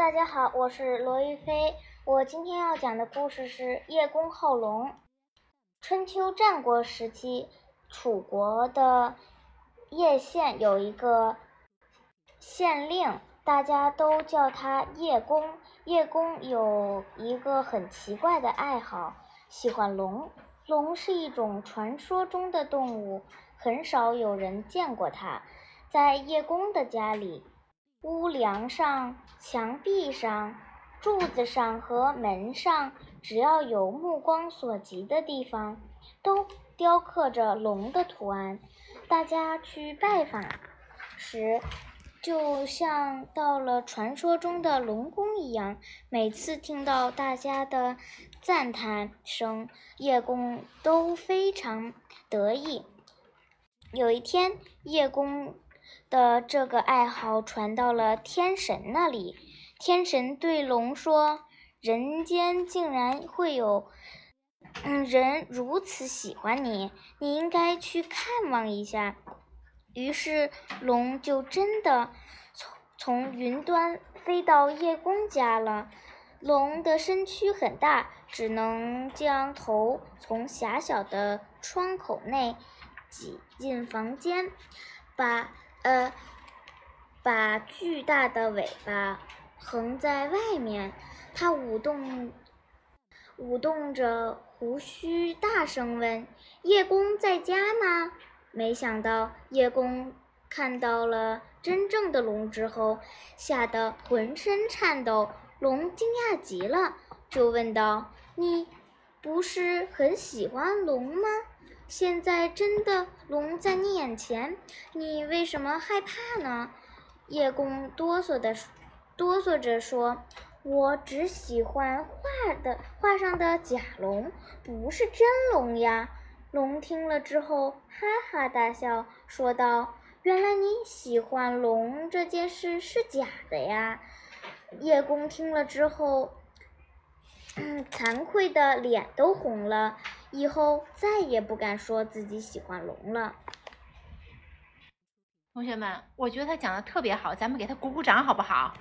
大家好，我是罗玉飞。我今天要讲的故事是叶公好龙。春秋战国时期，楚国的叶县有一个县令，大家都叫他叶公。叶公有一个很奇怪的爱好，喜欢龙。龙是一种传说中的动物，很少有人见过它。在叶公的家里。屋梁上、墙壁上、柱子上和门上，只要有目光所及的地方，都雕刻着龙的图案。大家去拜访时，就像到了传说中的龙宫一样。每次听到大家的赞叹声，叶公都非常得意。有一天，叶公。的这个爱好传到了天神那里，天神对龙说：“人间竟然会有，嗯，人如此喜欢你，你应该去看望一下。”于是龙就真的从从云端飞到叶公家了。龙的身躯很大，只能将头从狭小的窗口内挤进房间，把。呃，把巨大的尾巴横在外面，它舞动，舞动着胡须，大声问：“叶公在家吗？”没想到叶公看到了真正的龙之后，吓得浑身颤抖。龙惊讶极了，就问道：“你不是很喜欢龙吗？”现在真的龙在你眼前，你为什么害怕呢？叶公哆嗦的哆嗦着说：“我只喜欢画的画上的假龙，不是真龙呀。”龙听了之后哈哈大笑，说道：“原来你喜欢龙这件事是假的呀！”叶公听了之后，嗯惭愧的脸都红了。以后再也不敢说自己喜欢龙了。同学们，我觉得他讲的特别好，咱们给他鼓鼓掌好不好？